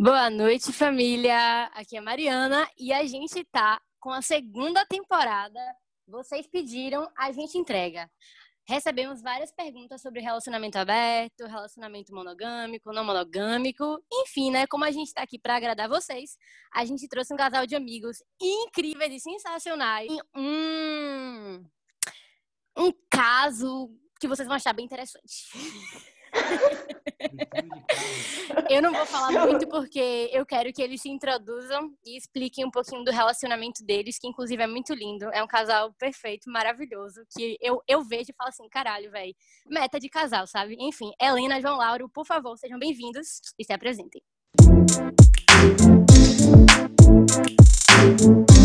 Boa noite, família. Aqui é a Mariana e a gente tá com a segunda temporada. Vocês pediram, a gente entrega. Recebemos várias perguntas sobre relacionamento aberto, relacionamento monogâmico, não monogâmico, enfim, né? Como a gente tá aqui para agradar vocês, a gente trouxe um casal de amigos incríveis e sensacionais. Um, um caso que vocês vão achar bem interessante. eu não vou falar muito porque eu quero que eles se introduzam e expliquem um pouquinho do relacionamento deles, que inclusive é muito lindo. É um casal perfeito, maravilhoso, que eu, eu vejo e falo assim, caralho, velho, meta de casal, sabe? Enfim, Helena, João Lauro, por favor, sejam bem-vindos e se apresentem. Boa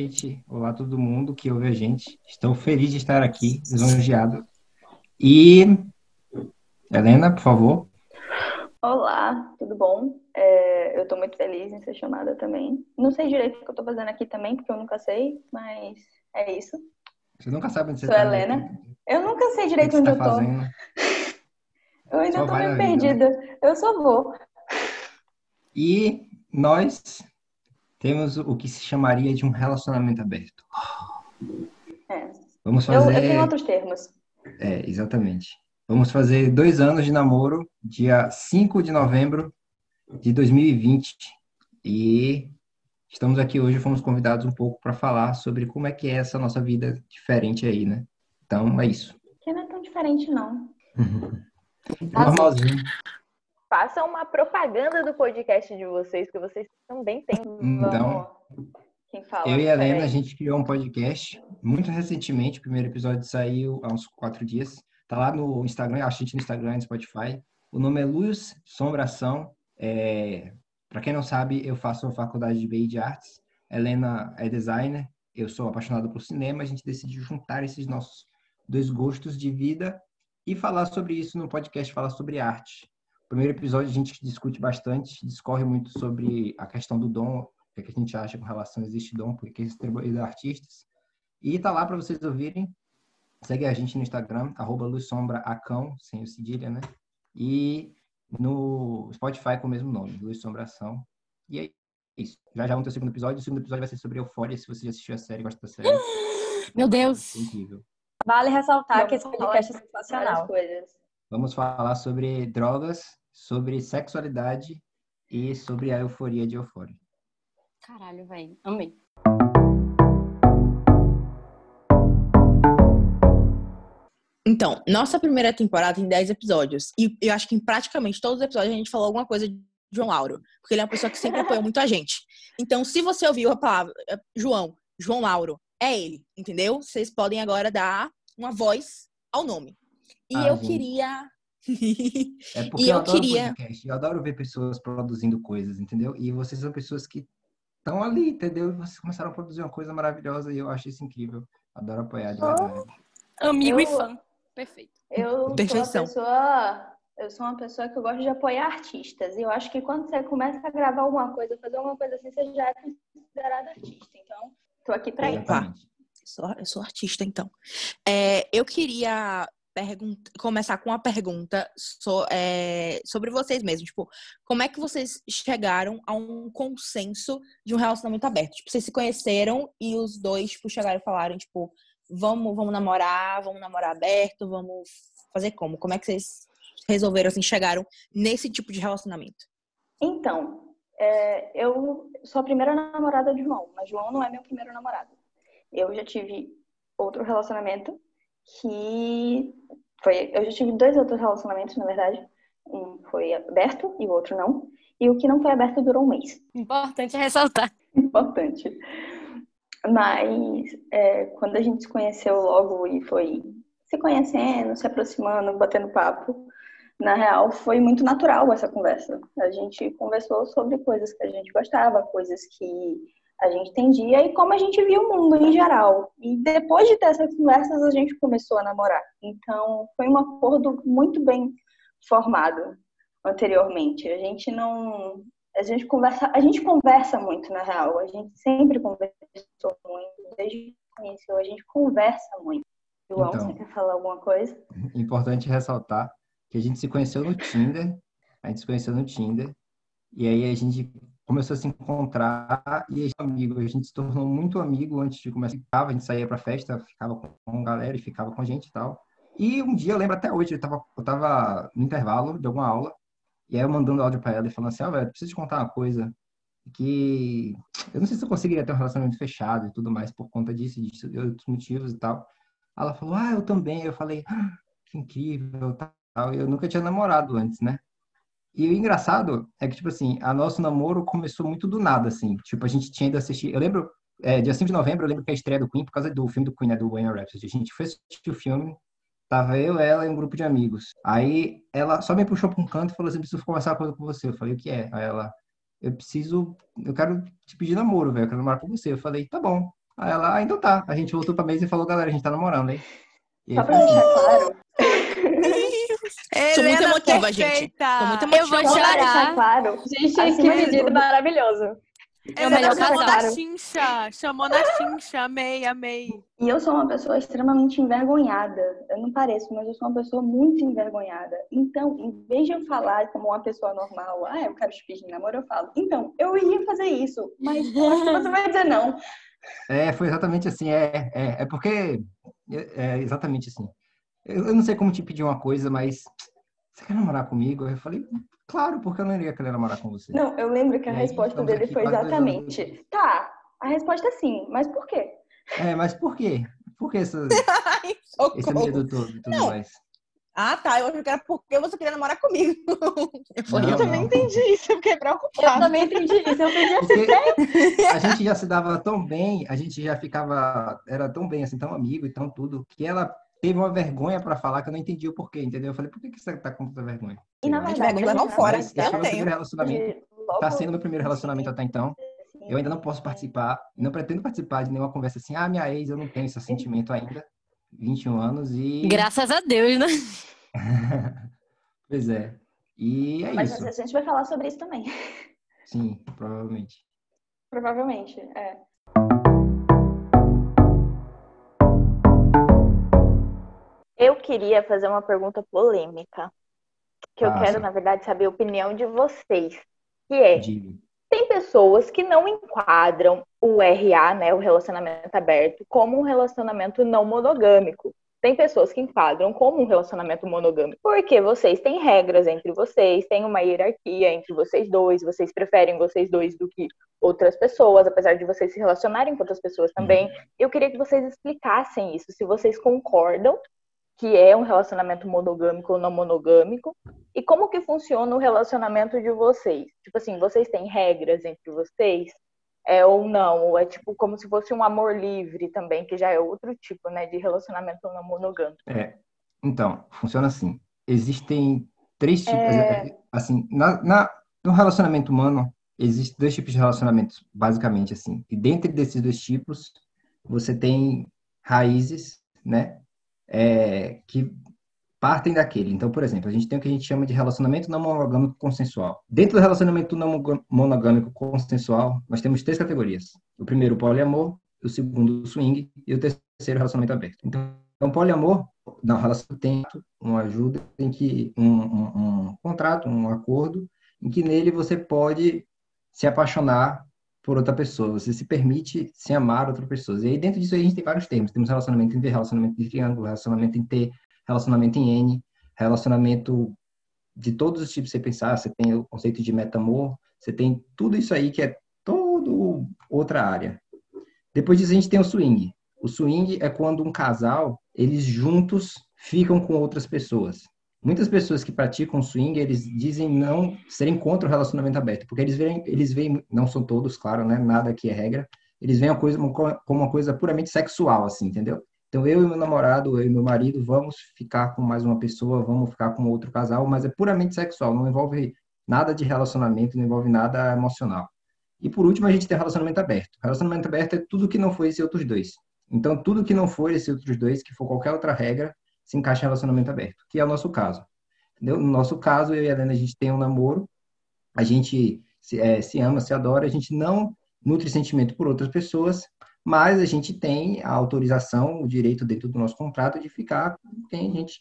noite, olá todo mundo que ouve a gente. Estou feliz de estar aqui, lisonjeado. E Helena, por favor. Olá, tudo bom? É, eu estou muito feliz em ser chamada também. Não sei direito o que eu estou fazendo aqui também, porque eu nunca sei, mas é isso. Você nunca sabe onde você Sou? Helena. Né? Eu nunca sei direito onde tá eu estou. Eu ainda Só estou meio vida. perdida. Eu só vou. E nós temos o que se chamaria de um relacionamento aberto. É. Vamos Eu, eu fazer. tenho outros termos. É, exatamente. Vamos fazer dois anos de namoro, dia 5 de novembro de 2020. E estamos aqui hoje, fomos convidados um pouco para falar sobre como é que é essa nossa vida diferente aí, né? Então, é isso. Que não é tão diferente, não. Normalzinho. Façam uma propaganda do podcast de vocês, que vocês também têm. Então, fala? eu e a Helena, a gente criou um podcast muito recentemente. O primeiro episódio saiu há uns quatro dias. Tá lá no Instagram, a gente no Instagram e no Spotify. O nome é Luz Sombração. É... Para quem não sabe, eu faço a faculdade de BI de Artes. Helena é designer. Eu sou apaixonado por cinema. A gente decidiu juntar esses nossos dois gostos de vida e falar sobre isso no podcast, falar sobre arte. Primeiro episódio a gente discute bastante, discorre muito sobre a questão do dom, o que a gente acha com relação a existe dom, porque existe trabalho de artistas. E tá lá para vocês ouvirem. Segue a gente no Instagram, arroba LuzSombraAcão, sem o cedilha, né? E no Spotify com o mesmo nome, Luz Sombração. E é isso. Já já vamos ter o segundo episódio. O segundo episódio vai ser sobre Eufória, se você já assistiu a série, gosta da série. Meu Deus! É incrível. Vale ressaltar que esse podcast é sensacional. Vamos falar sobre drogas, sobre sexualidade e sobre a euforia de Eufória. Caralho, velho. Amei. Então, nossa primeira temporada tem 10 episódios. E eu acho que em praticamente todos os episódios a gente falou alguma coisa de João Lauro. Porque ele é uma pessoa que sempre apoiou muito a gente. Então, se você ouviu a palavra eh, João, João Lauro, é ele, entendeu? Vocês podem agora dar uma voz ao nome. E Ah, eu gente. queria. É porque E eu, eu adoro queria- podcast, eu adoro ver pessoas produzindo coisas, entendeu? E vocês são pessoas que estão ali, entendeu? E vocês começaram a produzir uma coisa maravilhosa e eu acho isso incrível. Adoro apoiar de verdade. Amigo e Eu- fã. Perfeito. Eu sou uma Perfeição. pessoa. Eu sou uma pessoa que eu gosto de apoiar artistas. E eu acho que quando você começa a gravar alguma coisa, fazer alguma coisa assim, você já é considerado artista. Então, tô aqui pra isso. Exatamente. Sou- Eu sou artista, então. É, eu queria começar com uma pergunta so- é, sobre vocês mesmos. Tipo, como é que vocês chegaram a um consenso de um relacionamento aberto? Tipo, vocês se conheceram e os dois tipo, chegaram e falaram, tipo, vamos, vamos namorar, vamos namorar aberto, vamos fazer como? Como é que vocês resolveram, assim, chegaram nesse tipo de relacionamento? Então, é, eu sou a primeira namorada de João, mas João não é meu primeiro namorado. Eu já tive outro relacionamento que foi. Eu já tive dois outros relacionamentos, na verdade. Um foi aberto e o outro não. E o que não foi aberto durou um mês. Importante ressaltar. Importante. Mas é, quando a gente se conheceu logo e foi se conhecendo, se aproximando, batendo papo, na real foi muito natural essa conversa. A gente conversou sobre coisas que a gente gostava, coisas que a gente entendia e como a gente via o mundo em geral. E depois de ter essas conversas, a gente começou a namorar. Então, foi um acordo muito bem formado anteriormente. A gente não A gente conversa, a gente conversa muito, na real. A gente sempre conversou muito. Desde que conheceu, a gente conversa muito. João, Então. você quer falar alguma coisa? Importante ressaltar que a gente se conheceu no Tinder, a gente se conheceu no Tinder, e aí a gente começou a se encontrar e a amigo, a gente se tornou muito amigo antes de começar. A gente saía pra festa, ficava com galera e ficava com a gente e tal. E um dia eu lembro até hoje, eu tava, eu tava no intervalo de alguma aula, e aí eu mandando áudio pra ela e falando assim, ó, velho, preciso te contar uma coisa, que eu não sei se eu conseguiria ter um relacionamento fechado e tudo mais por conta disso, e de outros motivos e tal. Ela falou, ah, eu também. Eu falei, ah, que incrível, tal. Eu nunca tinha namorado antes, né? E o engraçado é que, tipo assim, a nosso namoro começou muito do nada, assim. Tipo, a gente tinha ido assistir... Eu lembro, é, dia 5 de novembro, eu lembro que a estreia do Queen, por causa do filme do Queen, né, do Bohemian Rhapsody. A gente foi assistir o filme, tava eu, ela e um grupo de amigos. Aí, ela só me puxou pra um canto e falou assim, preciso conversar uma coisa com você. Eu falei, o que é? Aí ela, eu preciso... Eu quero te pedir namoro, velho. Eu quero namorar com você. Eu falei, tá bom. Aí ela, ah, então tá. A gente voltou pra mesa e falou, galera, a gente tá namorando, hein? Só pra assim. deixar claro, Sou muito Helena emotiva, gente. perfeita. Sou muito Eu vou emotiva. pra deixar chorar. claro. Gente, Assim que pedido maravilhoso. É o melhor Helena chamou casal. na chincha. Chamou na chincha. Amei, amei. E eu sou uma pessoa extremamente envergonhada. Eu não pareço, mas eu sou uma pessoa muito envergonhada. Então, em vez de eu falar como uma pessoa normal, ah, eu quero te pedir namoro, eu falo. Então, eu ia fazer isso, mas eu você vai dizer não. É, foi exatamente assim. É, é, é porque. É, é exatamente assim. Eu, eu não sei como te pedir uma coisa, mas. Você quer namorar comigo? Eu falei, claro, porque eu não iria querer namorar com você. Não, eu lembro que a aí, resposta dele foi exatamente: tá, a resposta é sim, mas por quê? É, mas por quê? Por que essa, Ai, esse medo todo e tudo Não. mais? Ah, tá. Eu achei que era porque você queria namorar comigo. Eu falei, Não, eu também não. entendi isso. Eu fiquei Eu preocupada. também entendi isso. Eu pedi assim, Porque a gente já se dava tão bem, a gente já ficava, era tão bem, assim, tão amigo e tão tudo, que ela teve uma vergonha pra falar que eu não entendi o porquê, entendeu? Eu falei, por que, que você tá com tanta vergonha? E na verdade, vai levar a gente fora. Mas esse Eu tenho. primeiro relacionamento. logo Tá sendo meu primeiro relacionamento até então. Eu ainda não posso participar, não pretendo participar de nenhuma conversa assim, ah, minha ex, eu não tenho esse sentimento ainda. 21 anos e. Graças a Deus, né? Pois é. E é Mas isso. a gente vai falar sobre isso também. Sim, provavelmente. Provavelmente, é. Eu queria fazer uma pergunta polêmica. Que eu Ah, quero, sim. na verdade, saber a opinião de vocês. Que é, tem pessoas que não enquadram o RA, né, o relacionamento aberto, como um relacionamento não monogâmico. Tem pessoas que enquadram como um relacionamento monogâmico, porque vocês têm regras entre vocês, tem uma hierarquia entre vocês dois, vocês preferem vocês dois do que outras pessoas, apesar de vocês se relacionarem com outras pessoas também. Eu queria que vocês explicassem isso, se vocês concordam que é um relacionamento monogâmico ou não monogâmico, e como que funciona o relacionamento de vocês? Tipo assim, vocês têm regras entre vocês? É ou não? Ou é tipo como se fosse um amor livre também, que já é outro tipo, né, de relacionamento não monogâmico. É, então, funciona assim. Existem três tipos, É. assim, na, na- no relacionamento humano, existem dois tipos de relacionamentos, basicamente, assim. E dentro desses dois tipos, você tem raízes, né, é, que partem daquele. Então, por exemplo, a gente tem o que a gente chama de relacionamento não monogâmico consensual. Dentro do relacionamento não mono- monogâmico consensual, nós temos três categorias. O primeiro, o poliamor, o segundo, o swing, e o terceiro, o relacionamento aberto. Então, então poliamor, não, relação tem uma ajuda em que um, um, um contrato, um acordo, em que nele você pode se apaixonar por outra pessoa, você se permite se amar outra pessoa. E aí dentro disso a gente tem vários termos. Temos relacionamento em V, relacionamento de triângulo, relacionamento em T, relacionamento em N, relacionamento de todos os tipos que você pensar. Você tem o conceito de metamor, você tem tudo isso aí que é todo outra área. Depois disso a gente tem o swing. O swing é quando um casal, eles juntos ficam com outras pessoas. Muitas pessoas que praticam swing, eles dizem não serem contra o relacionamento aberto, porque eles veem, eles veem, não são todos, claro, né? Nada aqui é regra. Eles veem a coisa como uma coisa puramente sexual, assim, entendeu? Então eu e meu namorado, eu e meu marido, vamos ficar com mais uma pessoa, vamos ficar com outro casal, mas é puramente sexual, não envolve nada de relacionamento, não envolve nada emocional. E por último, a gente tem relacionamento aberto. Relacionamento aberto é tudo que não foi esses outros dois. Então, tudo que não for esses outros dois, que for qualquer outra regra, se encaixa em relacionamento aberto, que é o nosso caso. Entendeu? No nosso caso, eu e a Helena, a gente tem um namoro, a gente se, é, se ama, se adora, a gente não nutre sentimento por outras pessoas, mas a gente tem a autorização, o direito dentro do nosso contrato de ficar com quem a gente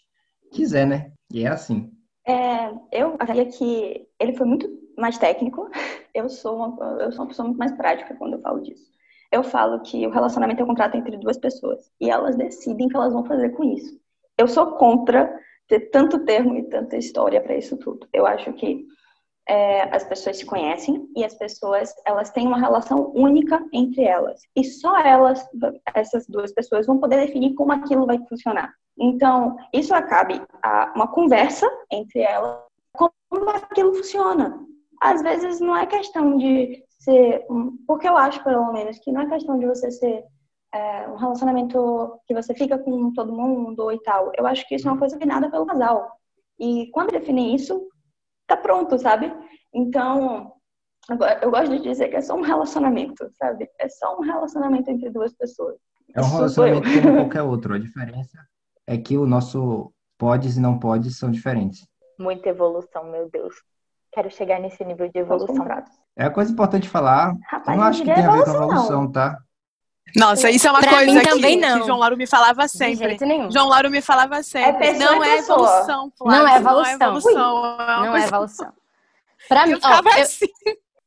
quiser, né? E é assim. É, eu acharia que ele foi muito mais técnico. Eu sou, uma, eu sou uma pessoa muito mais prática quando eu falo disso. Eu falo que o relacionamento é um contrato entre duas pessoas e elas decidem o que elas vão fazer com isso. Eu sou contra ter tanto termo e tanta história para isso tudo. Eu acho que é, as pessoas se conhecem e as pessoas elas têm uma relação única entre elas. E só elas essas duas pessoas vão poder definir como aquilo vai funcionar. Então isso acabe a uma conversa entre elas como aquilo funciona. Às vezes não é questão de ser porque eu acho pelo menos que não é questão de você ser é, um relacionamento que você fica com todo mundo e tal eu acho que isso é uma coisa nada pelo casal e quando definir isso tá pronto, sabe? Então, eu gosto de dizer que é só um relacionamento, sabe? É só um relacionamento entre duas pessoas. É um relacionamento como qualquer outro. A diferença é que o nosso podes e não podes são diferentes. Muita evolução, meu Deus. Quero chegar nesse nível de evolução. É a coisa importante falar. Rapaz, eu não acho que tem a ver com a evolução, não. tá? Nossa, isso é uma pra coisa mim também que, não. que João Lauro me falava sempre. João Lauro me falava sempre. É não é evolução, Flávio. Não é evolução. Não é evolução. É não é evolução. Pra mim, eu, ó, eu, assim.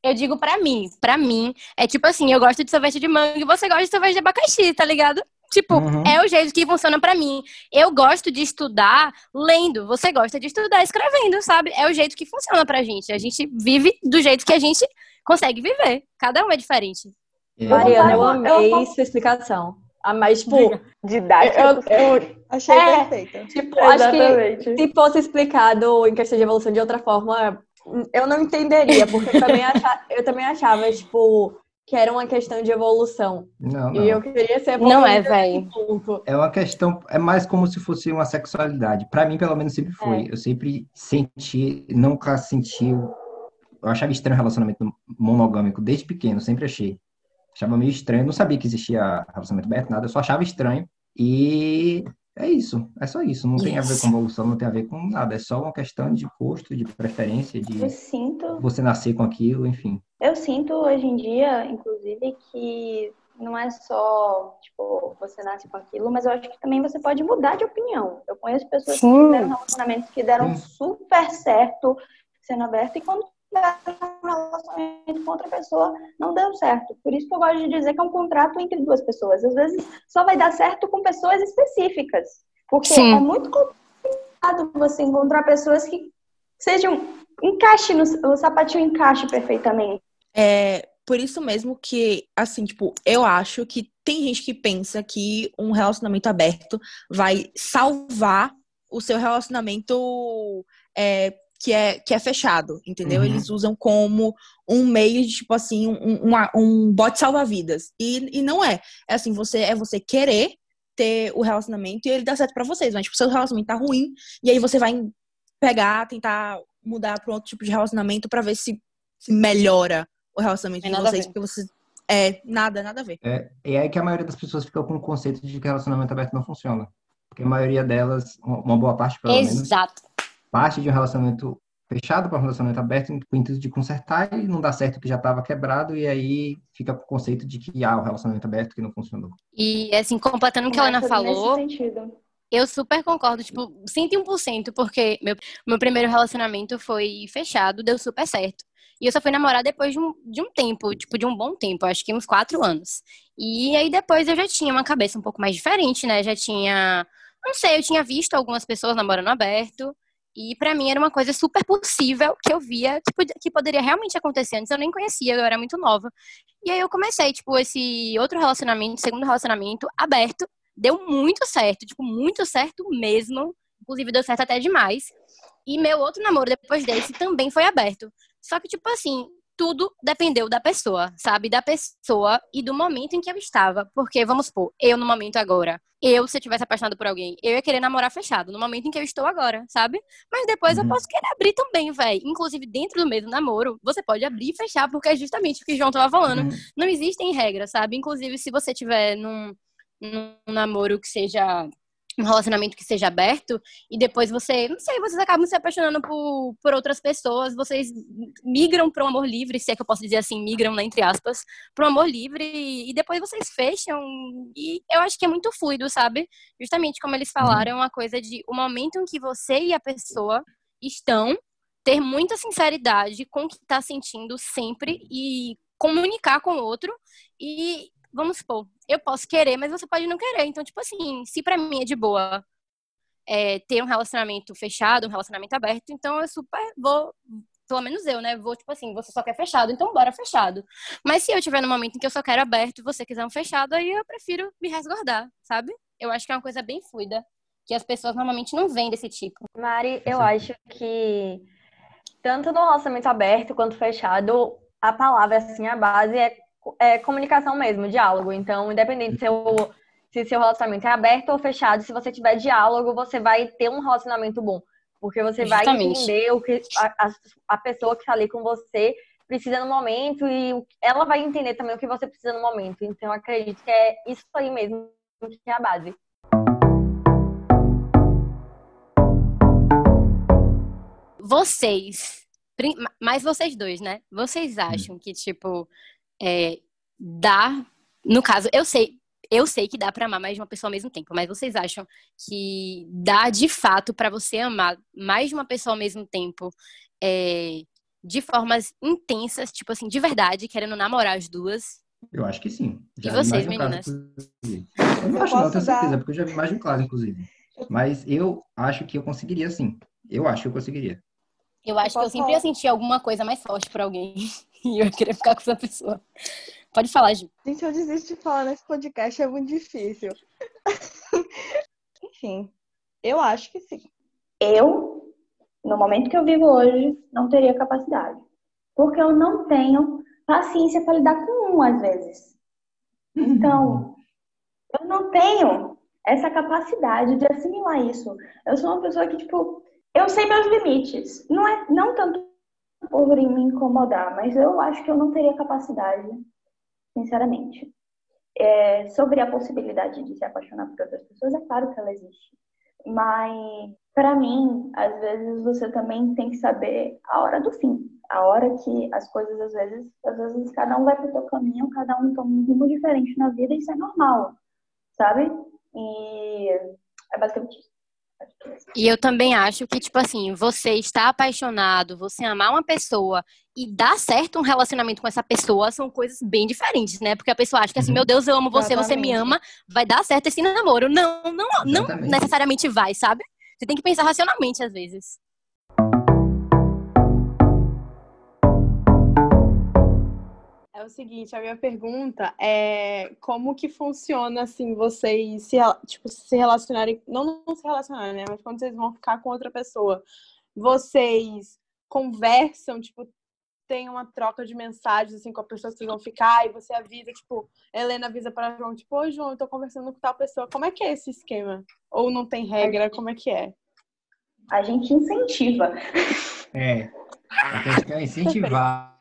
eu digo pra mim, pra mim, é tipo assim, eu gosto de sorvete de manga e você gosta de sorvete de abacaxi, tá ligado? Tipo, uhum. é o jeito que funciona para mim. Eu gosto de estudar lendo, você gosta de estudar escrevendo, sabe? É o jeito que funciona pra gente. A gente vive do jeito que a gente consegue viver. Cada um é diferente. É. Mariana, eu amei eu... sua explicação. Ah, mas, tipo, didática. Eu, eu achei é, perfeita. Tipo, Exatamente. acho que se fosse explicado em questão de evolução de outra forma, eu não entenderia, porque eu também, achava, eu também achava, tipo, que era uma questão de evolução. Não, não. E eu queria ser Não é, velho. É uma questão, é mais como se fosse uma sexualidade. Para mim, pelo menos, sempre foi. É. Eu sempre senti, nunca senti. Eu achava estranho o relacionamento monogâmico desde pequeno, sempre achei achava meio estranho, não sabia que existia relacionamento aberto, nada, eu só achava estranho. E é isso, é só isso. Não tem a ver com evolução, não tem a ver com nada. É só uma questão de gosto, de preferência, de eu sinto, você nascer com aquilo, enfim. Eu sinto hoje em dia, inclusive, que não é só, tipo, você nasce com aquilo, mas eu acho que também você pode mudar de opinião. Eu conheço pessoas Sim. que tiveram relacionamentos que deram Sim. super certo sendo aberto e quando um relacionamento com outra pessoa não deu certo. Por isso que eu gosto de dizer que é um contrato entre duas pessoas. Às vezes só vai dar certo com pessoas específicas. Porque Sim. é muito complicado você encontrar pessoas que sejam encaixe no o sapatinho encaixe perfeitamente. É por isso mesmo que, assim, tipo, eu acho que tem gente que pensa que um relacionamento aberto vai salvar o seu relacionamento é, que é, que é fechado, entendeu? Uhum. Eles usam como um meio de, tipo assim, um, um, um bote salva-vidas. E, e não é. É assim, você é você querer ter o relacionamento e ele dá certo para vocês. Mas, tipo, seu relacionamento tá ruim, e aí você vai pegar, tentar mudar para outro tipo de relacionamento para ver se, se melhora o relacionamento de vocês, porque vocês. É, nada, nada a ver. É, é aí que a maioria das pessoas fica com o conceito de que relacionamento aberto não funciona. Porque a maioria delas, uma boa parte, pelo Exato. menos. Exato parte de um relacionamento fechado para um relacionamento aberto com o intuito de consertar e não dá certo que já estava quebrado e aí fica com o conceito de que há ah, o relacionamento aberto que não funcionou. E assim, completando o que a Ana falou, eu super concordo, tipo, 101%, porque meu, meu primeiro relacionamento foi fechado, deu super certo. E eu só fui namorar depois de um, de um tempo, tipo, de um bom tempo, acho que uns quatro anos. E aí depois eu já tinha uma cabeça um pouco mais diferente, né? Já tinha, não sei, eu tinha visto algumas pessoas namorando aberto. E para mim era uma coisa super possível que eu via que, que poderia realmente acontecer. Antes eu nem conhecia, eu era muito nova. E aí eu comecei, tipo, esse outro relacionamento, segundo relacionamento, aberto. Deu muito certo, tipo, muito certo mesmo. Inclusive deu certo até demais. E meu outro namoro depois desse também foi aberto. Só que, tipo assim, tudo dependeu da pessoa, sabe? Da pessoa e do momento em que eu estava. Porque, vamos supor, eu no momento agora, eu, se eu tivesse apaixonado por alguém, eu ia querer namorar fechado, no momento em que eu estou agora, sabe? Mas depois uhum. eu posso querer abrir também, velho. Inclusive, dentro do mesmo namoro, você pode abrir e fechar, porque é justamente o que o João tava falando. Uhum. Não existem regras, sabe? Inclusive, se você tiver num, num namoro que seja um relacionamento que seja aberto e depois você, não sei, vocês acabam se apaixonando por, por outras pessoas, vocês migram para um amor livre, se é que eu posso dizer assim, migram, né, entre aspas, para um amor livre e depois vocês fecham e eu acho que é muito fluido, sabe? Justamente como eles falaram, é uma coisa de o momento em que você e a pessoa estão ter muita sinceridade com o que está sentindo sempre e comunicar com o outro e vamos supor, eu posso querer, mas você pode não querer. Então, tipo assim, se para mim é de boa é, ter um relacionamento fechado, um relacionamento aberto, então eu super vou, pelo menos eu, né? Vou, tipo assim, você só quer fechado, então bora fechado. Mas se eu tiver no momento em que eu só quero aberto e você quiser um fechado, aí eu prefiro me resguardar, sabe? Eu acho que é uma coisa bem fluida, que as pessoas normalmente não veem desse tipo. Mari, eu acho que tanto no relacionamento aberto quanto fechado, a palavra, assim, a base é é, comunicação mesmo, diálogo. Então, independente se, eu, se seu relacionamento é aberto ou fechado, se você tiver diálogo, você vai ter um relacionamento bom. Porque você Justamente. vai entender o que a, a pessoa que está ali com você precisa no momento e ela vai entender também o que você precisa no momento. Então, acredito que é isso aí mesmo que é a base. Vocês, mais vocês dois, né? Vocês acham que, tipo, é, dá, no caso, eu sei, eu sei que dá para amar mais de uma pessoa ao mesmo tempo, mas vocês acham que dá de fato para você amar mais de uma pessoa ao mesmo tempo, é, de formas intensas, tipo assim, de verdade, querendo namorar as duas? Eu acho que sim. Já e vocês, meninas? Caso, eu não eu acho, não, tenho certeza, dar... porque eu já vi mais de um caso, inclusive. Mas eu acho que eu conseguiria sim. Eu acho que eu conseguiria. Eu acho eu que eu sempre falar. ia sentir alguma coisa mais forte por alguém. e eu ia querer ficar com essa pessoa. Pode falar, Ju. Gente, eu desisto de falar nesse podcast, é muito difícil. Enfim, eu acho que sim. Eu, no momento que eu vivo hoje, não teria capacidade. Porque eu não tenho paciência para lidar com um, às vezes. Então, eu não tenho essa capacidade de assimilar isso. Eu sou uma pessoa que, tipo, eu sei meus limites. Não é não tanto por me incomodar, mas eu acho que eu não teria capacidade, sinceramente. É, sobre a possibilidade de se apaixonar por outras pessoas, é claro que ela existe. Mas, para mim, às vezes você também tem que saber a hora do fim. A hora que as coisas, às vezes, às vezes cada um vai pro seu caminho, cada um toma um rumo diferente na vida, e isso é normal, sabe? E é basicamente isso. E eu também acho que, tipo assim, você está apaixonado, você amar uma pessoa e dar certo um relacionamento com essa pessoa são coisas bem diferentes, né? Porque a pessoa acha que assim, uhum. meu Deus, eu amo você, Exatamente. você me ama, vai dar certo esse namoro. Não, não, não necessariamente vai, sabe? Você tem que pensar racionalmente às vezes. É o seguinte, a minha pergunta é como que funciona assim vocês se tipo se relacionarem, não, não se relacionarem, né, mas quando vocês vão ficar com outra pessoa, vocês conversam, tipo, tem uma troca de mensagens assim com a pessoa que vocês vão ficar e você avisa, tipo, Helena avisa para João, tipo, oi João, eu tô conversando com tal pessoa. Como é que é esse esquema? Ou não tem regra? Como é que é? A gente incentiva. É. A gente quer incentivar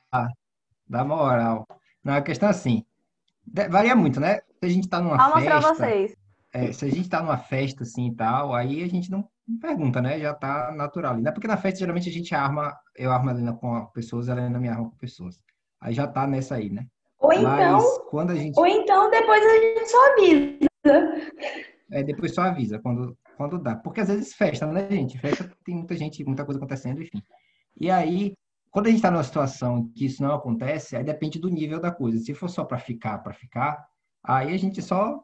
dá moral. Não, a questão é assim, varia muito, né? Se a gente tá numa Vou festa... mostrar vocês. É, se a gente tá numa festa, assim, e tal, aí a gente não pergunta, né? Já tá natural. Não é porque na festa, geralmente, a gente arma... Eu armo a Helena com pessoas, a Helena me arma com pessoas. Aí já tá nessa aí, né? Ou então... quando a gente... Ou então, depois a gente só avisa. É, depois só avisa, quando, quando dá. Porque às vezes festa, né, gente? Festa tem muita gente, muita coisa acontecendo, enfim. E aí, quando a gente está numa situação que isso não acontece, aí depende do nível da coisa. Se for só para ficar, para ficar, aí a gente só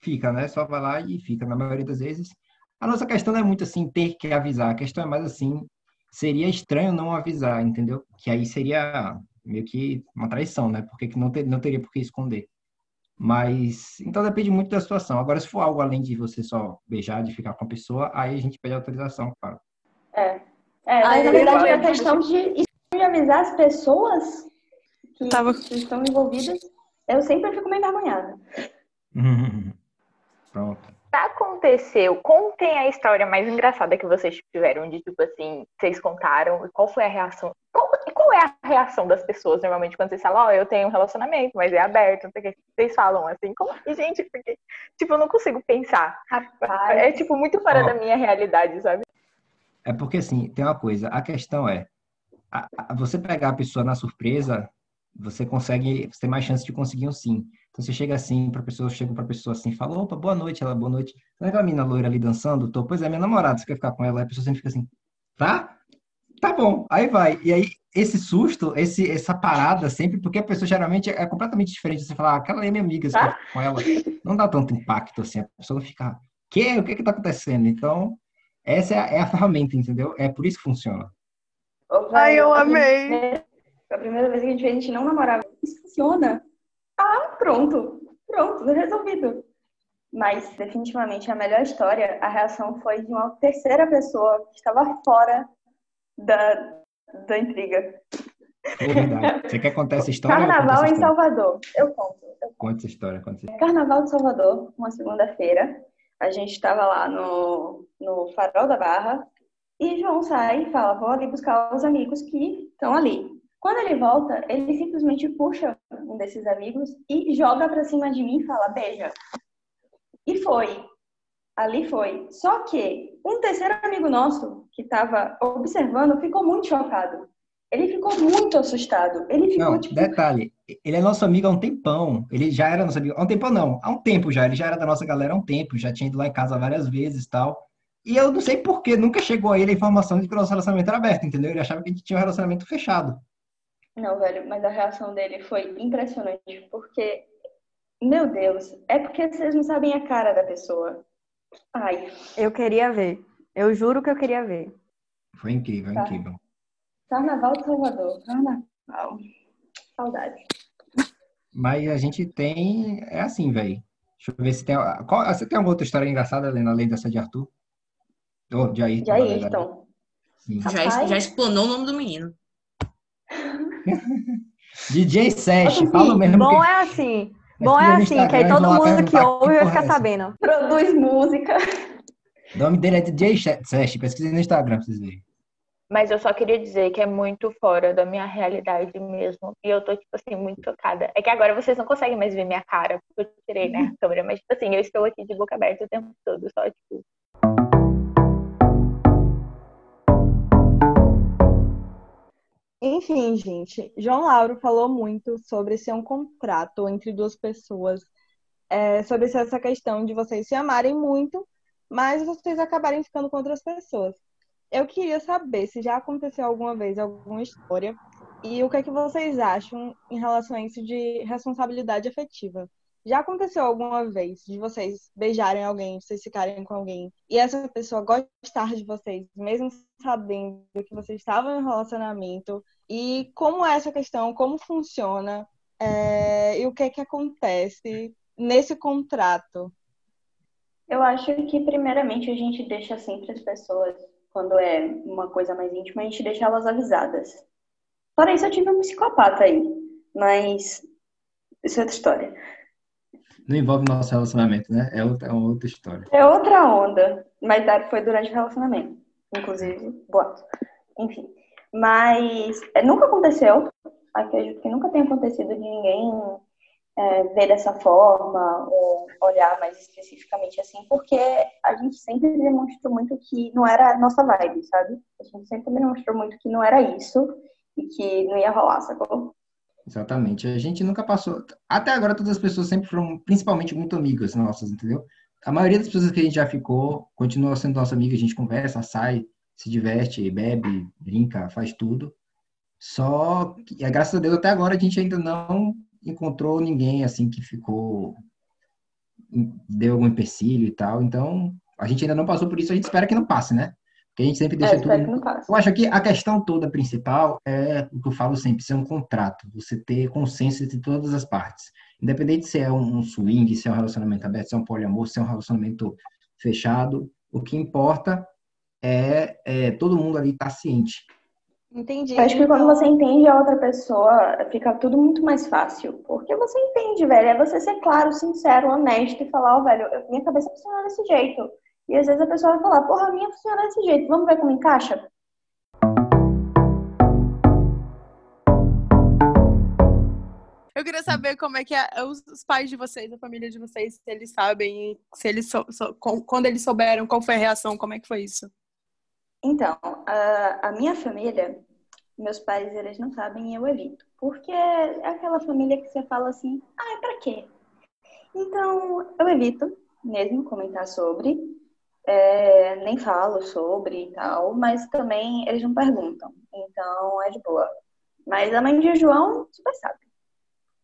fica, né? Só vai lá e fica, na maioria das vezes. A nossa questão não é muito assim ter que avisar, a questão é mais assim, seria estranho não avisar, entendeu? Que aí seria meio que uma traição, né? Porque não, ter, não teria por que esconder. Mas, então depende muito da situação. Agora, se for algo além de você só beijar, de ficar com a pessoa, aí a gente pede autorização, claro. É. É, mas na verdade é a questão de de avisar as pessoas que, Tava... que estão envolvidas, eu sempre fico meio envergonhada. Pronto. Aconteceu, contem a história mais engraçada que vocês tiveram, de tipo assim, vocês contaram, e qual foi a reação? Qual, qual é a reação das pessoas normalmente quando vocês falam, ó, oh, eu tenho um relacionamento, mas é aberto, não sei o que. Vocês falam assim, como que, gente? Porque, tipo, eu não consigo pensar. Rapaz. É, tipo, muito fora oh. da minha realidade, sabe? É porque, assim, tem uma coisa. A questão é, você pegar a pessoa na surpresa, você consegue, você tem mais chance de conseguir um sim. Então você chega assim para pessoa, chega para pessoa assim, fala, opa, boa noite, ela, boa noite. Não é aquela menina loira ali dançando? Tô, pois é, minha namorada, você quer ficar com ela? Aí a pessoa sempre fica assim, tá? Tá bom, aí vai. E aí, esse susto, esse, essa parada sempre, porque a pessoa geralmente é completamente diferente. Você falar, ah, aquela é minha amiga, você tá? com ela, não dá tanto impacto assim, a pessoa fica, que? O que que tá acontecendo? Então, essa é a, é a ferramenta, entendeu? É por isso que funciona. Ai, eu amei! A primeira vez que a gente fez, a gente não namorava. Isso funciona. Ah, pronto. Pronto, resolvido. Mas, definitivamente, a melhor história, a reação foi de uma terceira pessoa que estava fora da, da intriga. verdade. Você quer contar essa história? Carnaval em Salvador. Eu conto. Eu conto. essa história. Conta essa história. Carnaval de Salvador, uma segunda-feira. A gente estava lá no, no Farol da Barra. E João sai e fala: Vou ali buscar os amigos que estão ali. Quando ele volta, ele simplesmente puxa um desses amigos e joga pra cima de mim e fala: Beija. E foi. Ali foi. Só que um terceiro amigo nosso, que estava observando, ficou muito chocado. Ele ficou muito assustado. Ele ficou não, tipo. Detalhe, ele é nosso amigo há um tempão. Ele já era nosso amigo. Há um tempão, não. Há um tempo já. Ele já era da nossa galera há um tempo. Já tinha ido lá em casa várias vezes e tal. E eu não sei porquê, nunca chegou a ele a informação de que o nosso relacionamento era aberto, entendeu? Ele achava que a gente tinha um relacionamento fechado. Não, velho, mas a reação dele foi impressionante, porque, meu Deus, é porque vocês não sabem a cara da pessoa. Ai. Eu queria ver. Eu juro que eu queria ver. Foi incrível, tá. incrível. Carnaval de Salvador. Carnaval. Saudade. Mas a gente tem. É assim, velho. Deixa eu ver se tem. Qual... Você tem alguma outra história engraçada além dessa de Arthur? Oh, de Ayrton. De Ayrton. Já, já explanou o nome do menino. DJ Sesh, fala mesmo. Bom que... é assim. Bom é assim, que aí todo mundo que ouve vai ficar sabendo. Produz música. O nome dele é DJ Sesh, pesquisei no Instagram pra vocês verem. Mas eu só queria dizer que é muito fora da minha realidade mesmo. E eu tô, tipo assim, muito chocada. É que agora vocês não conseguem mais ver minha cara, porque eu tirei, né, a câmera. Mas, tipo assim, eu estou aqui de boca aberta o tempo todo, só, tipo, Enfim, gente, João Lauro falou muito sobre ser um contrato entre duas pessoas, é, sobre essa questão de vocês se amarem muito, mas vocês acabarem ficando com outras pessoas. Eu queria saber se já aconteceu alguma vez alguma história e o que é que vocês acham em relação a isso de responsabilidade afetiva. Já aconteceu alguma vez de vocês beijarem alguém, vocês ficarem com alguém e essa pessoa gostar de vocês, mesmo sabendo que vocês estavam em relacionamento? E como é essa questão, como funciona é, e o que é que acontece nesse contrato? Eu acho que, primeiramente, a gente deixa sempre as pessoas, quando é uma coisa mais íntima, a gente deixa elas avisadas. Fora isso, eu tive um psicopata aí, mas isso é outra história não envolve nosso relacionamento, né? É outra, é outra história. É outra onda. Mas foi durante o relacionamento. Inclusive, boato. Enfim. Mas é, nunca aconteceu. Acredito que nunca tenha acontecido de ninguém é, ver dessa forma ou olhar mais especificamente assim, porque a gente sempre demonstrou muito que não era a nossa vibe, sabe? A gente sempre demonstrou muito que não era isso e que não ia rolar, sacou? Exatamente. A gente nunca passou. Até agora, todas as pessoas sempre foram, principalmente, muito amigas nossas, entendeu? A maioria das pessoas que a gente já ficou continua sendo nossa amiga, a gente conversa, sai, se diverte, bebe, brinca, faz tudo. Só que, graças a Deus, até agora a gente ainda não encontrou ninguém assim que ficou. deu algum empecilho e tal. Então, a gente ainda não passou por isso, a gente espera que não passe, né? Que a gente sempre deixa é, tudo. Eu acho que a questão toda principal é o que eu falo sempre, ser um contrato, você ter consenso entre todas as partes. Independente se é um swing, se é um relacionamento aberto, se é um poliamor, se é um relacionamento fechado, o que importa é, é todo mundo ali estar tá ciente. Entendi. Eu acho que quando você entende a outra pessoa, fica tudo muito mais fácil. Porque você entende, velho. É você ser claro, sincero, honesto e falar, ó, oh, velho, minha cabeça funciona desse jeito. E às vezes a pessoa vai falar, porra, a minha funciona desse jeito, vamos ver como encaixa? queria saber como é que é, os, os pais de vocês, a família de vocês, se eles sabem, se eles so, so, quando eles souberam, qual foi a reação, como é que foi isso? Então, a, a minha família, meus pais, eles não sabem e eu evito. Porque é aquela família que você fala assim, ah, é pra quê? Então, eu evito mesmo comentar sobre, é, nem falo sobre e tal, mas também eles não perguntam. Então, é de boa. Mas a mãe de João super sabe.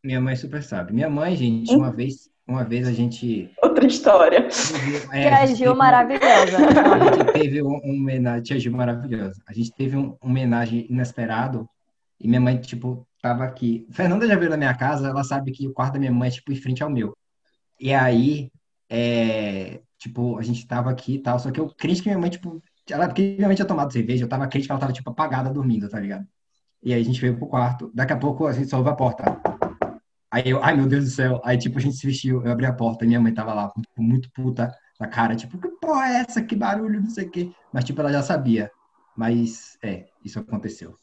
Minha mãe super sabe. Minha mãe, gente, uma vez, uma vez a gente. Outra história. É, Tia Gil teve... maravilhosa. A gente teve um, um homenagem. Tia Gil maravilhosa. A gente teve um, um homenagem inesperado. E minha mãe, tipo, tava aqui. Fernanda já veio na minha casa, ela sabe que o quarto da minha mãe é, tipo, em frente ao meu. E aí, é, tipo, a gente tava aqui e tal, só que eu crente que minha mãe, tipo, ela, minha tinha tomado cerveja, eu tava crente que ela tava, tipo, apagada dormindo, tá ligado? E aí a gente veio pro quarto. Daqui a pouco a gente só ouve a porta. Aí eu, ai meu Deus do céu. Aí, tipo, a gente se vestiu, eu abri a porta e minha mãe tava lá, tipo, muito puta na cara, tipo, que porra é essa? Que barulho, não sei o quê. Mas, tipo, ela já sabia. Mas, é, isso aconteceu.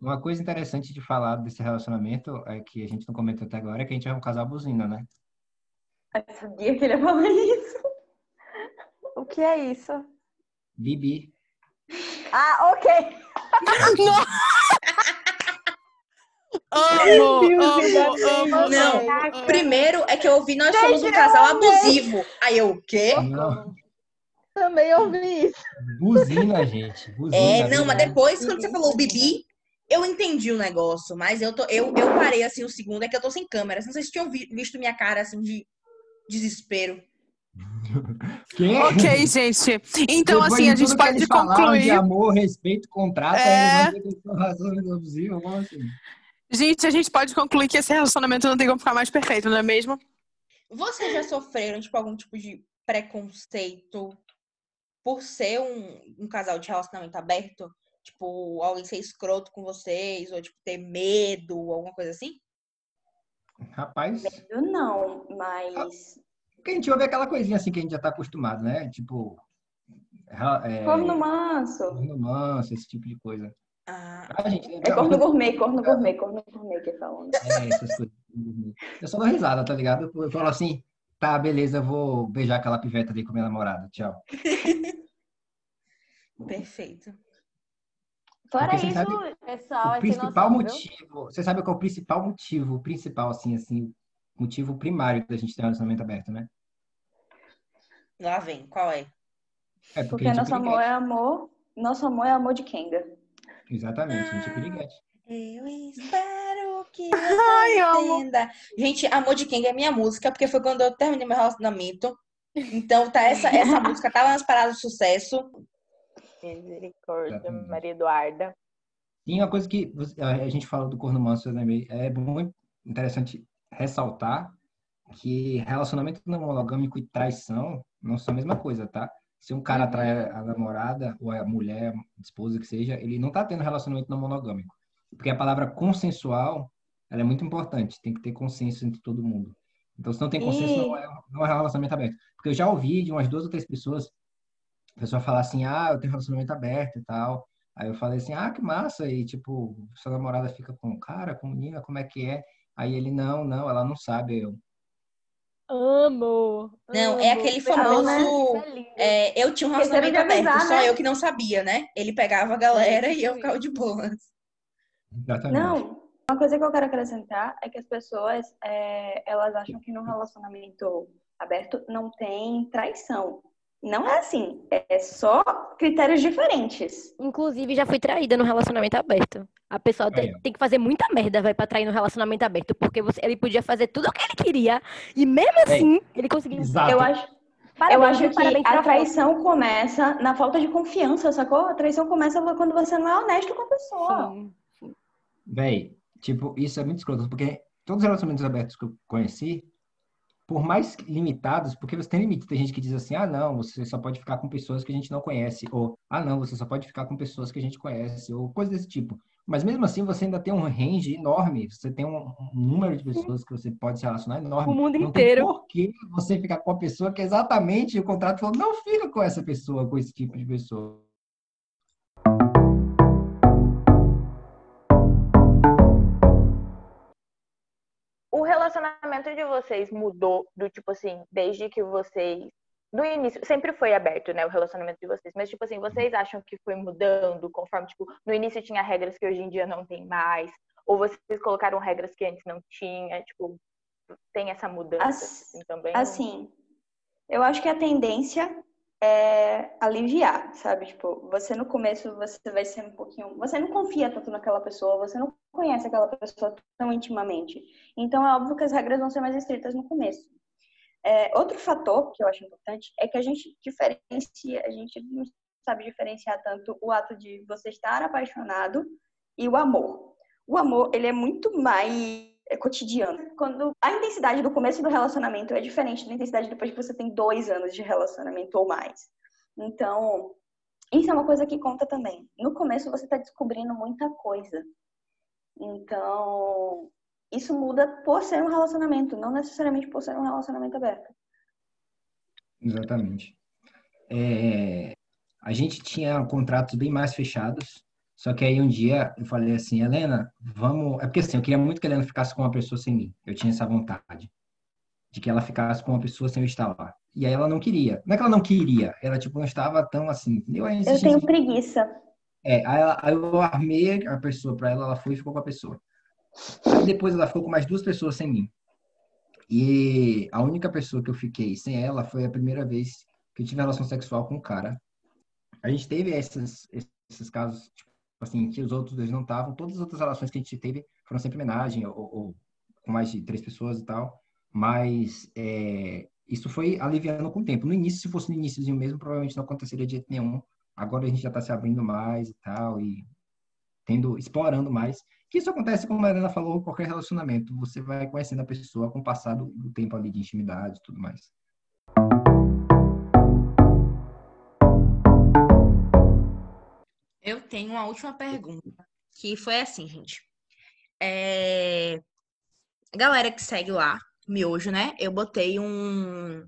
Uma coisa interessante de falar desse relacionamento é que a gente não comentou até agora é que a gente é um casal buzina, né? Eu sabia que ele ia falar isso. O que é isso? Bibi. Ah, ok. amo, amo, amo, Não, primeiro é que eu ouvi nós somos um casal abusivo. Aí eu, o quê? Não. Também ouvi isso. Buzina, gente. Buzina, é, não, mas depois, quando você falou Bibi, eu entendi o negócio, mas eu, tô, eu, eu parei assim o segundo, é que eu tô sem câmera. Não sei se tinham visto minha cara assim de desespero. Ok, gente. Então, Depois assim, a gente pode concluir. De amor, respeito, contrato, é... assim. Gente, a gente pode concluir que esse relacionamento não tem como ficar mais perfeito, não é mesmo? Vocês já sofreram, tipo, algum tipo de preconceito por ser um, um casal de relacionamento aberto? Tipo, alguém ser escroto com vocês, ou tipo, ter medo, alguma coisa assim? Rapaz. Medo não, mas porque a gente ouve aquela coisinha assim que a gente já tá acostumado, né? Tipo. É, corno manso. Corno manso, esse tipo de coisa. Ah, ah gente, é corno gourmet, corno gourmet, corno gourmet que falam. É, essas coisas. Eu só dou risada, tá ligado? Eu falo assim, tá, beleza, eu vou beijar aquela piveta ali com minha namorada. Tchau. Perfeito. Fora isso, pessoal, o principal motivo, você sabe qual é o principal motivo, o principal, assim, assim, motivo primário da gente ter um relacionamento aberto, né? Lá vem, qual é? É porque, porque nosso amor é amor, nosso amor é amor de Kenga. Exatamente, a gente é piriguete. Eu espero que você entenda. Gente, Amor de Kenga é minha música, porque foi quando eu terminei meu relacionamento. Então, tá essa, essa música tava nas paradas de sucesso. Misericórdia, Maria Eduarda. E uma coisa que a gente falou do corno manso, é muito interessante ressaltar que relacionamento não monogâmico e traição não são a mesma coisa, tá? Se um cara uhum. trai a namorada ou a mulher, a esposa que seja, ele não tá tendo relacionamento não monogâmico. Porque a palavra consensual, ela é muito importante, tem que ter consenso entre todo mundo. Então, se não tem consenso, e... não, é, não é relacionamento aberto. Porque eu já ouvi de umas duas ou três pessoas, a pessoa falar assim, ah, eu tenho relacionamento aberto e tal. Aí eu falei assim, ah, que massa. E, tipo, sua namorada fica com o cara, com menina, como é que é? Aí ele, não, não, ela não sabe. Eu, Amo! Não, amo. é aquele famoso. Né? É, eu tinha um relacionamento aberto, avisar, só né? eu que não sabia, né? Ele pegava a galera e eu ficava de boas. Exatamente. Não, uma coisa que eu quero acrescentar é que as pessoas é, elas acham que no relacionamento aberto não tem traição. Não é assim, é só critérios diferentes. Inclusive, já fui traída no relacionamento aberto. A pessoa tem, tem, que fazer muita merda, vai, pra trair no relacionamento aberto, porque você, ele podia fazer tudo o que ele queria, e mesmo assim, ele conseguiu. Exato. Eu acho, parabéns, eu acho que a traição começa na falta de confiança, sacou? A traição começa quando você não é honesto com a pessoa. Sim. Véi, tipo, isso é muito escroto, porque todos os relacionamentos abertos que eu conheci, por mais limitados, porque você tem limite. Tem gente que diz assim, ah, não, você só pode ficar com pessoas que a gente não conhece, ou, ah, não, você só pode ficar com pessoas que a gente conhece, ou coisa desse tipo. Mas mesmo assim, você ainda tem um range enorme, você tem um, número de pessoas que você pode se relacionar enorme. O mundo não inteiro. Tem por que você ficar com a pessoa que exatamente o contrato falou, não fica com essa pessoa, com esse tipo de pessoa. De vocês mudou do tipo assim, desde que vocês no início, sempre foi aberto, né, o relacionamento de vocês, mas, tipo assim, vocês acham que foi mudando conforme, tipo, no início tinha regras que hoje em dia não tem mais, ou vocês colocaram regras que antes não tinha, tipo, tem essa mudança assim, também? Assim, eu acho que a tendência é aliviar, sabe? Tipo, você no começo você vai ser um pouquinho, você não confia tanto naquela pessoa, você não conhece aquela pessoa tão intimamente. Então é óbvio que as regras vão ser mais estritas no começo. É, outro fator que eu acho importante é que a gente diferencia, a gente não sabe diferenciar tanto o ato de você estar apaixonado e o amor. O amor, ele é muito mais é, cotidiano. Quando a intensidade do começo do relacionamento é diferente da intensidade depois que você tem dois anos de relacionamento ou mais. Então, isso é uma coisa que conta também. No começo você está descobrindo muita coisa. Então, isso muda por ser um relacionamento, não necessariamente por ser um relacionamento aberto. Exatamente. É, a gente tinha contratos bem mais fechados, só que aí um dia eu falei assim, Helena, vamos. É porque assim, eu queria muito que a Helena ficasse com uma pessoa sem mim. Eu tinha essa vontade de que ela ficasse com uma pessoa sem eu estar lá. E aí ela não queria. Não é que ela não queria, ela tipo não estava tão assim. Eu, eu tenho preguiça. É, aí, eu armei a pessoa para ela, ela foi e ficou com a pessoa. Aí depois ela ficou com mais duas pessoas sem mim. E a única pessoa que eu fiquei sem ela foi a primeira vez que eu tive relação sexual com um cara. A gente teve esses, esses casos, tipo assim, que os outros dois não estavam. Todas as outras relações que a gente teve foram sempre homenagem, ou, ou com mais de três pessoas e tal. Mas é, isso foi aliviando com o tempo. No início, se fosse no iníciozinho mesmo, provavelmente não aconteceria de jeito nenhum. Agora a gente já está se abrindo mais e tal, e tendo, explorando mais. Que isso acontece, como a Helena falou, qualquer relacionamento. Você vai conhecendo a pessoa com o passar do, tempo ali de intimidade e tudo mais. Eu tenho uma última pergunta, que foi assim, gente. É... Galera que segue lá, Miojo, né? Eu botei um...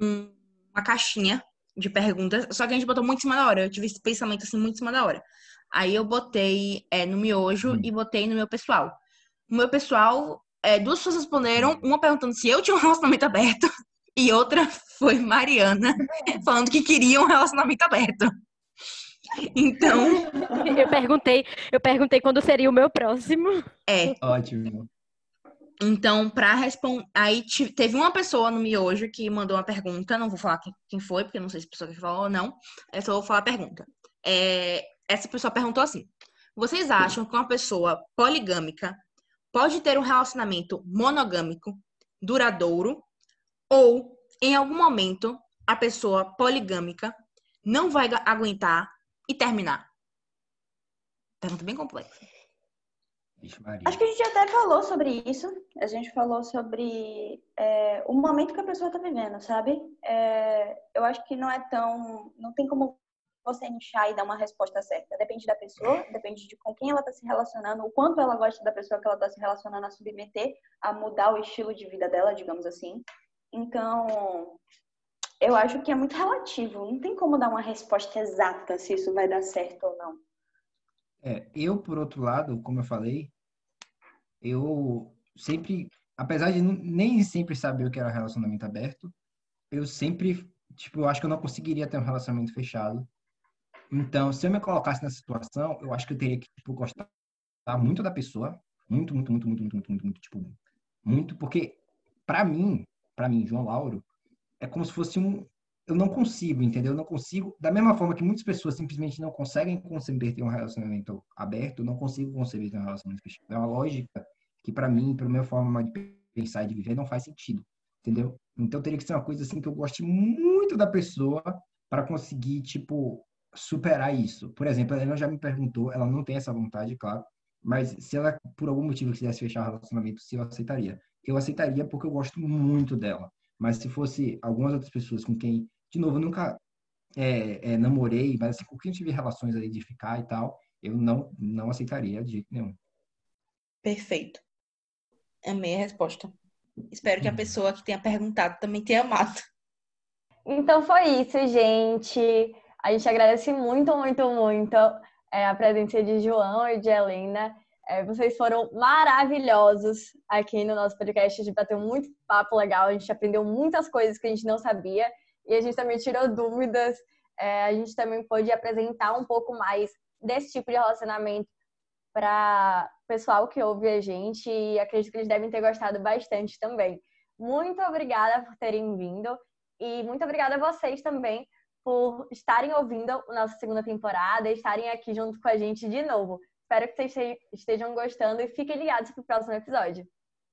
uma caixinha de perguntas, só que a gente botou muito em cima da hora. Eu tive esse pensamento assim muito em cima da hora. Aí eu botei é, no miojo hum. e botei no meu pessoal. No meu pessoal, é, duas pessoas responderam, uma perguntando se eu tinha um relacionamento aberto e outra foi Mariana falando que queria um relacionamento aberto. Então, eu perguntei, eu perguntei quando seria o meu próximo. É. Ótimo. Então, para responder, aí teve uma pessoa no miojo que mandou uma pergunta, não vou falar quem foi, porque não sei se a pessoa que falou ou não, eu só vou falar a pergunta. É, essa pessoa perguntou assim: Vocês acham que uma pessoa poligâmica pode ter um relacionamento monogâmico, duradouro, ou em algum momento a pessoa poligâmica não vai aguentar e terminar? Pergunta bem complexa. Acho que a gente até falou sobre isso. A gente falou sobre é, o momento que a pessoa está vivendo, sabe? É, eu acho que não é tão. Não tem como você inchar e dar uma resposta certa. Depende da pessoa, depende de com quem ela está se relacionando, o quanto ela gosta da pessoa que ela está se relacionando a submeter, a mudar o estilo de vida dela, digamos assim. Então, eu acho que é muito relativo. Não tem como dar uma resposta exata se isso vai dar certo ou não. É, eu, por outro lado, como eu falei, eu sempre, apesar de nem sempre saber o que era relacionamento aberto, eu sempre, tipo, eu acho que eu não conseguiria ter um relacionamento fechado. Então, se eu me colocasse nessa situação, eu acho que eu teria que tipo, gostar muito da pessoa, muito, muito, muito, muito, muito, muito, muito, muito tipo, muito, porque para mim, para mim, João Lauro, é como se fosse um, eu não consigo, entendeu? Eu não consigo, da mesma forma que muitas pessoas simplesmente não conseguem conceber ter um relacionamento aberto, eu não consigo conceber ter um relacionamento fechado. É uma lógica que para mim, para minha forma de pensar e de viver, não faz sentido, entendeu? Então teria que ser uma coisa assim que eu goste muito da pessoa para conseguir, tipo, superar isso. Por exemplo, ela já me perguntou, ela não tem essa vontade, claro, mas se ela, por algum motivo, quisesse fechar o relacionamento, se eu aceitaria. Eu aceitaria porque eu gosto muito dela. Mas se fosse algumas outras pessoas com quem, de novo, nunca é, é, namorei, mas assim, com quem tive relações aí de ficar e tal, eu não, não aceitaria de jeito nenhum. Perfeito. Amei a resposta. Espero que a uhum. pessoa que tenha perguntado também tenha amado. Então foi isso, gente. A gente agradece muito, muito, muito é, a presença de João e de Helena. É, vocês foram maravilhosos aqui no nosso podcast. A gente bateu muito papo legal, a gente aprendeu muitas coisas que a gente não sabia e a gente também tirou dúvidas. É, a gente também pôde apresentar um pouco mais desse tipo de relacionamento para pessoal que ouve a gente e acredito que eles devem ter gostado bastante também. Muito obrigada por terem vindo e muito obrigada a vocês também por estarem ouvindo a nossa segunda temporada e estarem aqui junto com a gente de novo. Espero que vocês estejam gostando e fiquem ligados para o próximo episódio.